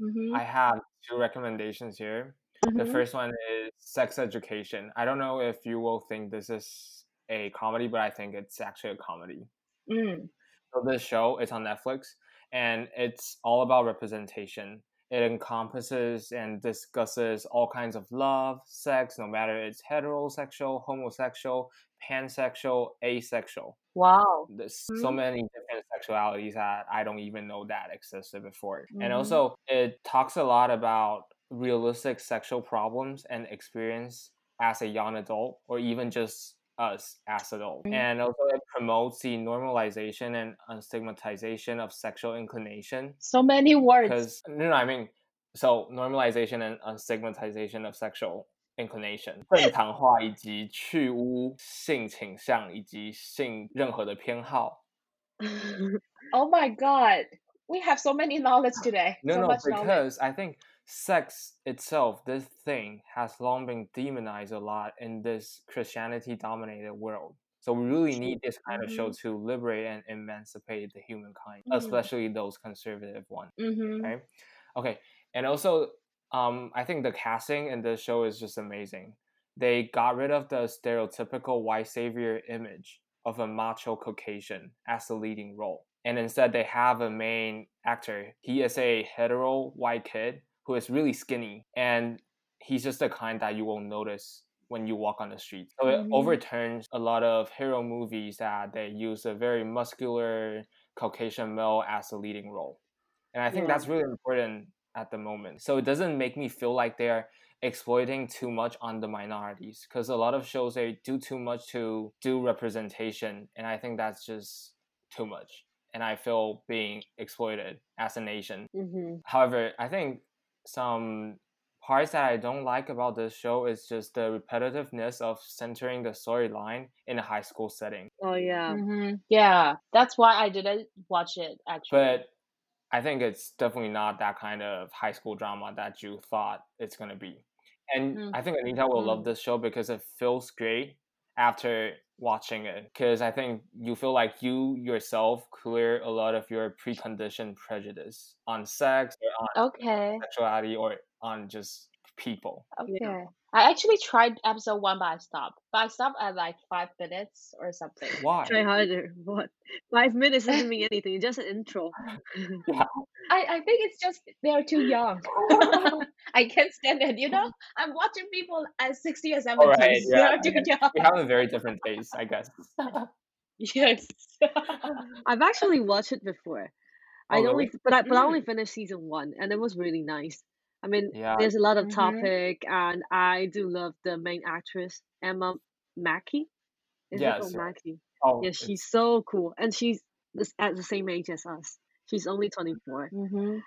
Mm-hmm. I have two recommendations here. The Mhm. first one is Sex Education. I don't know if you will think this is a comedy, but I think it's actually a comedy. Mm. So this show is on Netflix and it's all about representation. It encompasses and discusses all kinds of love, sex, no matter it's heterosexual, homosexual, pansexual, asexual. Wow. There's so Mhm. many different sexualities that I don't even know that existed before. And Mhm. also, it talks a lot about realistic sexual problems and experience as a young adult, or even just us as adults. Mhm. And also, it promotes the normalization and unstigmatization of sexual inclination. So many words. Because no, no, I mean, so normalization and unstigmatization of sexual inclination，正常化以及去污性倾向以及性任何的偏好。 Oh my god. We have so many knowledge today. No, so no, much knowledge. because I think sex itself, this thing, has long been demonized a lot in this Christianity dominated world. So we really need this kind of show to liberate and emancipate the humankind, Mhm. especially those conservative ones. Mm-hmm. right? Okay, and also, um, I think the casting in this show is just amazing. They got rid of the stereotypical white savior image of a macho Caucasian as the leading role, and instead they have a main actor. He is a hetero white kid who is really skinny, and he's just the kind that you won't notice when you walk on the street. So it Mhm. overturns a lot of hero movies that they use a very muscular Caucasian male as the leading role. And I think Yeah. that's really important at the moment. So it doesn't make me feel like they're exploiting too much on the minorities because a lot of shows they do too much to do representation and I think that's just too much. And I feel being exploited as a nation. hmm However, I think some parts that I don't like about this show is just the repetitiveness of centering the storyline in a high school setting. Oh yeah. Mm-hmm. Yeah. That's why I didn't watch it actually. But I think it's definitely not that kind of high school drama that you thought it's gonna be. And Mm. I think Anita will love Mm. this show because it feels great after watching it. Because I think you feel like you yourself clear a lot of your preconditioned prejudice on sex or on Okay. sexuality or on just people. Okay. I actually tried episode one, but I stopped. But I stopped at like five minutes or something. Why? Try harder. What? Five minutes doesn't mean anything. It's just an intro. yeah. I, I think it's just they're too young. I can't stand it, you know? I'm watching people at 60 or 70. Alright, yeah. They're too young. We have a very different taste, I guess. Yes. I've actually watched it before. Oh, I only, really? but I, but I only Mm. finished season one, and it was really nice. I mean, Yeah. there's a lot of Mhm. topic, and I do love the main actress Emma Mackey. Is it Yes, called. Mackey? Oh, Yeah, it's- she's so cool, and she's at the same age as us. She's only 24, hmm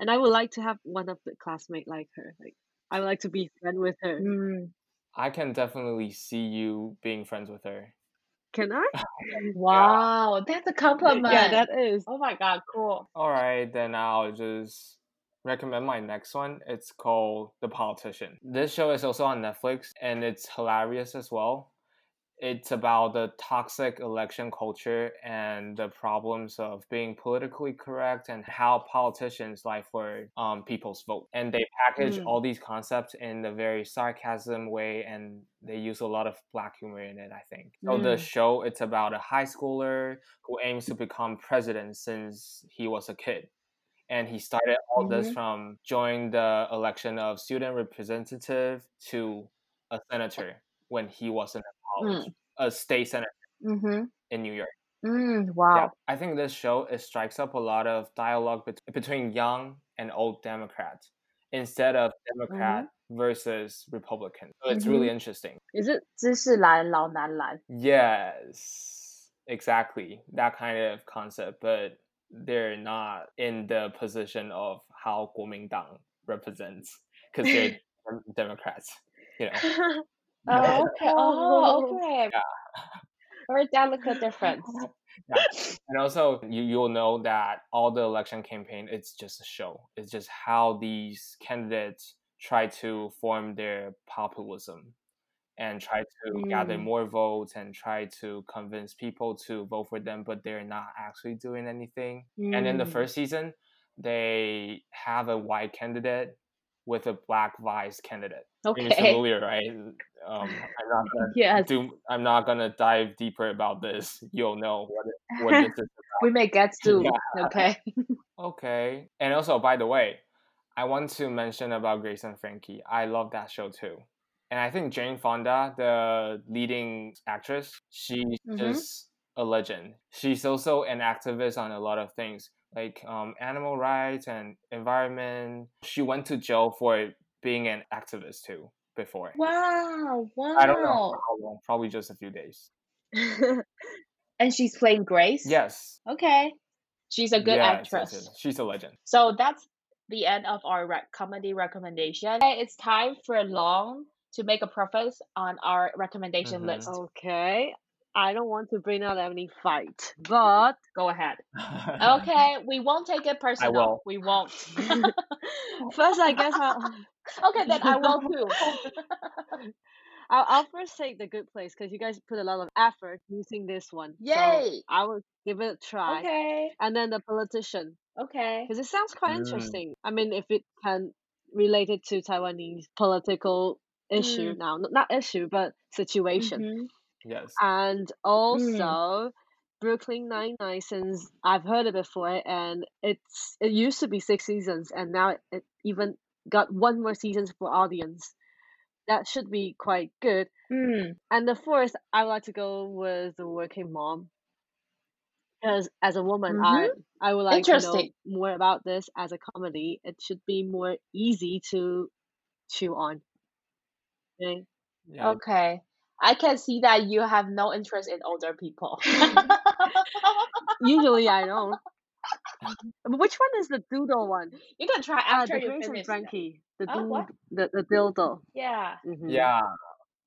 and I would like to have one of the classmate like her. Like, I would like to be friend with her. Mm. I can definitely see you being friends with her. Can I? Wow, that's a compliment. Yeah, that is. Oh my god, cool. All right, then I'll just recommend my next one. It's called The Politician. This show is also on Netflix and it's hilarious as well. It's about the toxic election culture and the problems of being politically correct and how politicians lie for um, people's vote. And they package Mm. all these concepts in a very sarcasm way and they use a lot of black humor in it, I think. So the Mm. show, it's about a high schooler who aims to become president since he was a kid and he started all this Mhm. from joining the election of student representative to a senator when he was in college, a state senator Mm-hmm. in New York. Mm, wow. Yeah, I think this show it strikes up a lot of dialogue bet- between young and old Democrats instead of Democrat versus Republican. So it's really interesting. Is it? 知识蓝老男蓝. Yes, exactly that kind of concept, but they're not in the position of how Kuomintang represents because they're Democrats. You know, Oh, okay. Oh, Oh. okay. Very delicate difference. yeah. And also, you you'll know that all the election campaign it's just a show. It's just how these candidates try to form their populism and try to gather Mm. more votes and try to convince people to vote for them, but they're not actually doing anything. And in the Mm. first season, they have a white candidate with a black vice candidate. Okay. familiar, right? Um, I'm not gonna Yes. do. I'm not gonna dive deeper about this. You'll know what it, what this is. we may get to. Yeah. Okay. Okay. And also, by the way, I want to mention about Grace and Frankie. I love that show too. And I think Jane Fonda, the leading actress, she's Mhm. just a legend. She's also an activist on a lot of things like um, animal rights and environment. She went to jail for being an activist too before. Wow. Wow. I don't know how long, probably just a few days. And she's playing Grace. Yes. Okay. She's a good yes, actress. She's a legend. So that's the end of our rec- comedy recommendation. Okay, It's time for a Long to make a preface on our recommendation Mhm. list. okay. I don't want to bring out any fight, but Go ahead. Okay, we won't take it personal. I will. We won't. first I guess I'll okay, then I will too. I'll, I'll first take the good place because you guys put a lot of effort using this one. So Yay! I will give it a try. okay. And then the politician Okay. because it sounds quite Mm. interesting. I mean, if it can relate it to Taiwanese political issue Mm. now, n- not issue but situation. Mhm. yes. and also Brooklyn Nine Nine since I've heard it before and it's it used to be six seasons and now it, it even got one more season for audience. That should be quite good. Mm. And the fourth, I would like to go with the working mom. Because as a woman, I I would like to know more about this as a comedy. It should be more easy to chew on. Okay. Yeah. Okay. I can see that you have no interest in older people. Usually I don't. Which one is the doodle one? you can try Ah, after the you finish. Frankie. The Oh, dude, what? the the dildo. Yeah. Mhm. Yeah.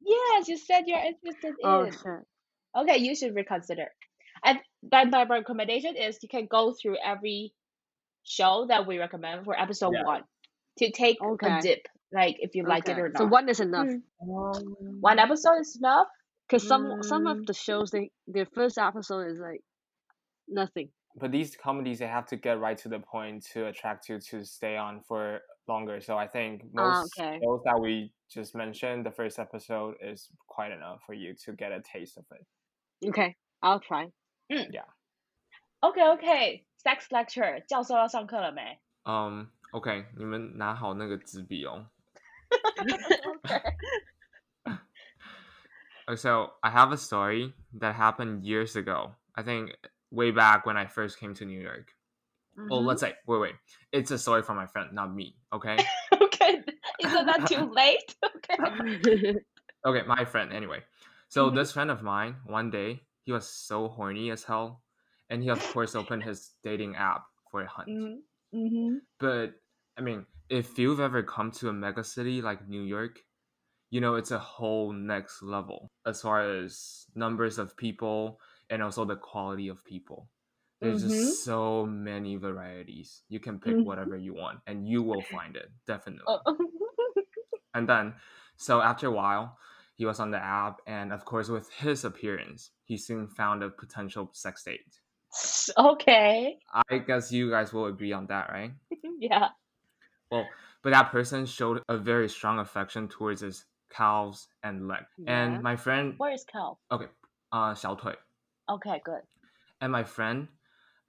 Yes, you said you're interested Oh in. shit. Okay, you should reconsider. And my, my recommendation is you can go through every show that we recommend for episode Yeah. one to take Okay. a dip, like if you like it Okay. or not. So one is enough. Mm. Um, One episode is enough. Because some some Mm. of the shows they their first episode is like nothing. but these comedies they have to get right to the point to attract you to stay on for longer. So I think Ah, most okay. shows that we just mentioned, the first episode is quite enough for you to get a taste of it. Okay, I'll try. OK OK, sex lecture，教授要上课了没 Um. OK，你们拿好那个纸笔哦。 OK，Uh, So I have a story that happened years ago. I think way back when I first came to New York. Oh, Mm-hmm. let's say wait, wait. It's a story from my friend, not me. Okay. OK，isn't that too late? okay. okay, my friend. Anyway, so Mhm. this friend of mine, one day he was so horny as hell, and he of course opened his dating app for a hunt. mm hmm But I mean, if you've ever come to a mega city like New York, you know it's a whole next level as far as numbers of people and also the quality of people. There's Mhm. just so many varieties. You can pick Mhm. whatever you want, and you will find it definitely. Oh. And then, so after a while, he was on the app, and of course, with his appearance, he soon found a potential sex date. OK，I guess you guys will agree on that, right? yeah. Well, but that person showed a very strong affection towards his calves and leg. Yeah. And my friend, Where is calf? okay, uh, 小腿. OK, good. And my friend,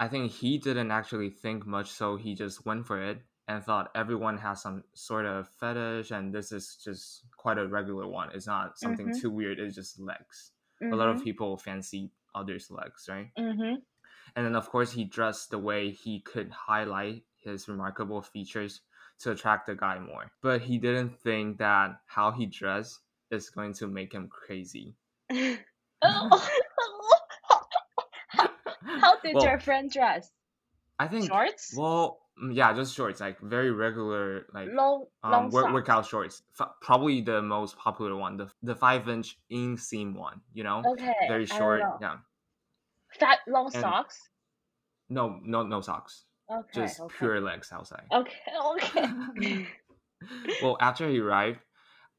I think he didn't actually think much, so he just went for it and thought everyone has some sort of fetish, and this is just quite a regular one. It's not something Mhm. too weird. It's just legs. A lot of people fancy others' legs, right? Mm-hmm. And then, of course, he dressed the way he could highlight his remarkable features to attract the guy more. But he didn't think that how he dressed is going to make him crazy. Oh. How did Well, your friend dress? I think. Shorts? Well, mm, yeah, just shorts, like very regular, like long, long um, work, workout shorts. F- probably the most popular one, the the five inch inseam one. You know, Okay. very short. Yeah. Fat long And- socks. No, no, no socks. Okay. Just okay. pure legs outside. Okay. Okay. well, after he arrived,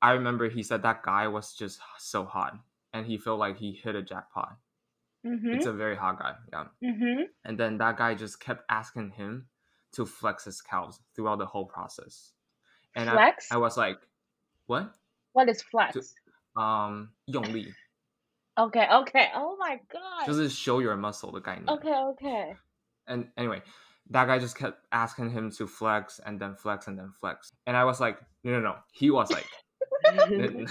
I remember he said that guy was just so hot, and he felt like he hit a jackpot. mhm. It's a very hot guy, yeah. Mhm. And then that guy just kept asking him to flex his calves throughout the whole process. And Flex? I, I was like, what? What is flex? Um, 用力 Okay. Okay. Oh my god. 就是 show your muscle 的概念。 Okay. Okay. And anyway, that guy just kept asking him to flex and then flex and then flex. And I was like, no, no, no. He was like,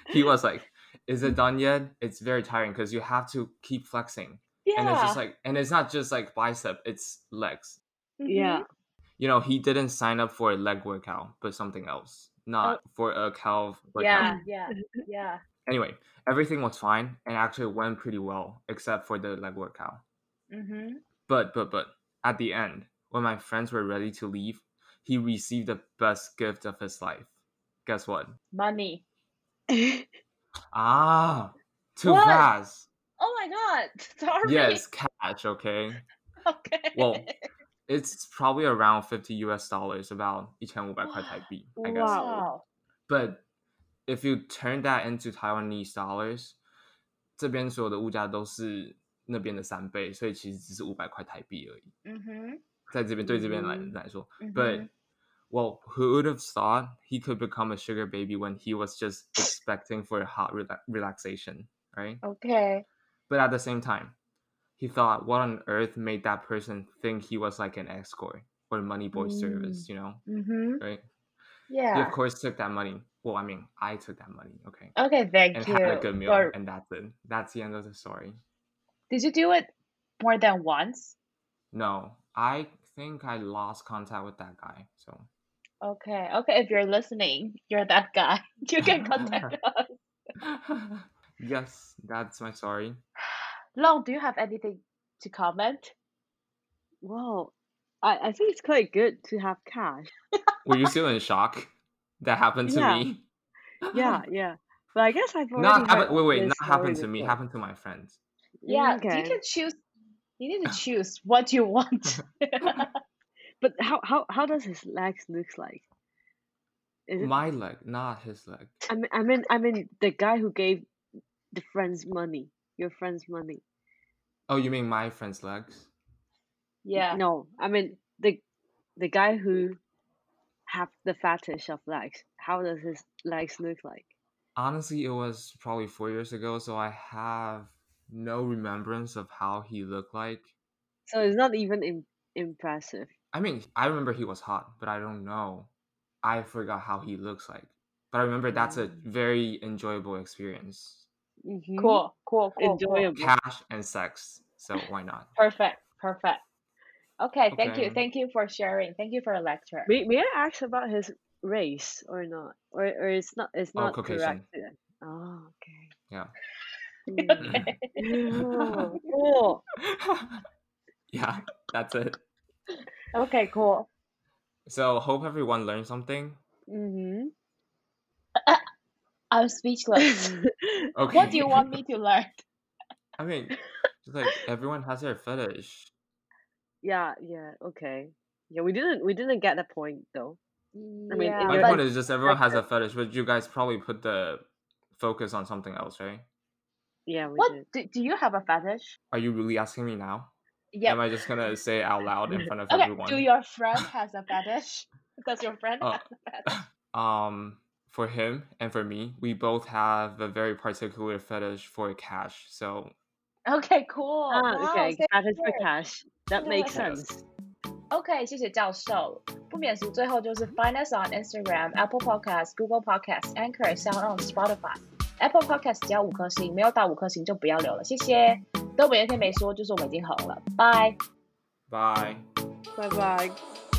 he was like, is it done yet? It's very tiring because you have to keep flexing. Yeah. And it's just like, and it's not just like bicep, it's legs. Mhm. yeah. You know, he didn't sign up for a leg workout, but something else, not for a calf workout. Yeah. Yeah. Yeah. Anyway, everything was fine and actually went pretty well, except for the leg workout. Mhm. But but but at the end, when my friends were ready to leave, he received the best gift of his life. Guess what? Money. Ah, too What? fast. Oh my god. Sorry. Yes, cash. Okay, Okay. Well, it's probably around fifty U.S. dollars, about 1500块台币, I guess. Wow. Wow. But if you turn that into Taiwanese dollars，这边所有的物价都是 那边的三倍，所以其实只是五百块台币而已。嗯哼。在这边对这边来嗯来说嗯，but 哼 well, who would have thought he could become a sugar baby when he was just expecting for a hot rela- relaxation, right? Okay. But at the same time, he thought, what on earth made that person think he was like an escort or money boy service, you know, Mhm. right? He Yeah. of course took that money. Well, I mean, I took that money, okay, Okay. Thank and you. had a good meal, for- and that's it. That's the end of the story. Did you do it more than once? No, I think I lost contact with that guy. So Okay. Okay. If you're listening, you're that guy. You can contact us. yes, that's my story. Long, do you have anything to comment? Well, I, I think it's quite good to have cash. Were you still in shock? That happened to Yeah. me. Yeah, yeah. But I guess I've already not heard happen. Wait, wait. this Not happened to me. Happened to my friends. Yeah. Okay. You can choose. You need to choose what you want. But how how how does his legs look like? Is it, My leg, not his leg. I mean I mean I mean the guy who gave the friend's money, your friend's money. Oh, you mean my friend's legs? yeah. No, I mean the the guy who have the fetish of legs. How does his legs look like? Honestly, it was probably four years ago, so I have no remembrance of how he looked like. So it's not even Im- impressive. I mean, I remember he was hot, but I don't know. I forgot how he looks like. But I remember that's a very enjoyable experience. Mhm. Cool. Cool. Cool. cool. Enjoyable. Cash and sex, so why not? Perfect. Perfect. Okay. Thank you. Thank you for sharing. Thank you for a lecture. May, may I ask about his race or not? Or or it's not it's Oh, not Caucasian. correct. Oh, okay. Yeah. Okay. Oh, cool. yeah, that's it. Okay. Cool. So hope everyone learned something. Mm-hmm. I'm speechless. Okay. What do you want me to learn? I mean, just like everyone has their fetish. yeah, yeah, okay. Yeah, we didn't we didn't get the point though. I mean, yeah, My point is just everyone has a fetish, but you guys probably put the focus on something else, right? Yeah, we what did. do, do you have a fetish? Are you really asking me now? Yeah. Am I just gonna say it out loud in front of Okay. everyone? Do your friend has a fetish? Does your friend Oh. have a fetish? Um, for him and for me, we both have a very particular fetish for cash. So Okay. Cool. Ah, Wow, okay. same That is for here. cash. That makes Yeah. sense. OK，谢谢教授。不免俗，最后就是 find us on Instagram、Apple Podcast、Google Podcast、Anchor、Sound on Spotify。 Apple Podcast 只要五颗星，没有到五颗星就不要留了，谢谢。都没天没说，就是我们已经红了，拜。拜拜拜 Bye bye.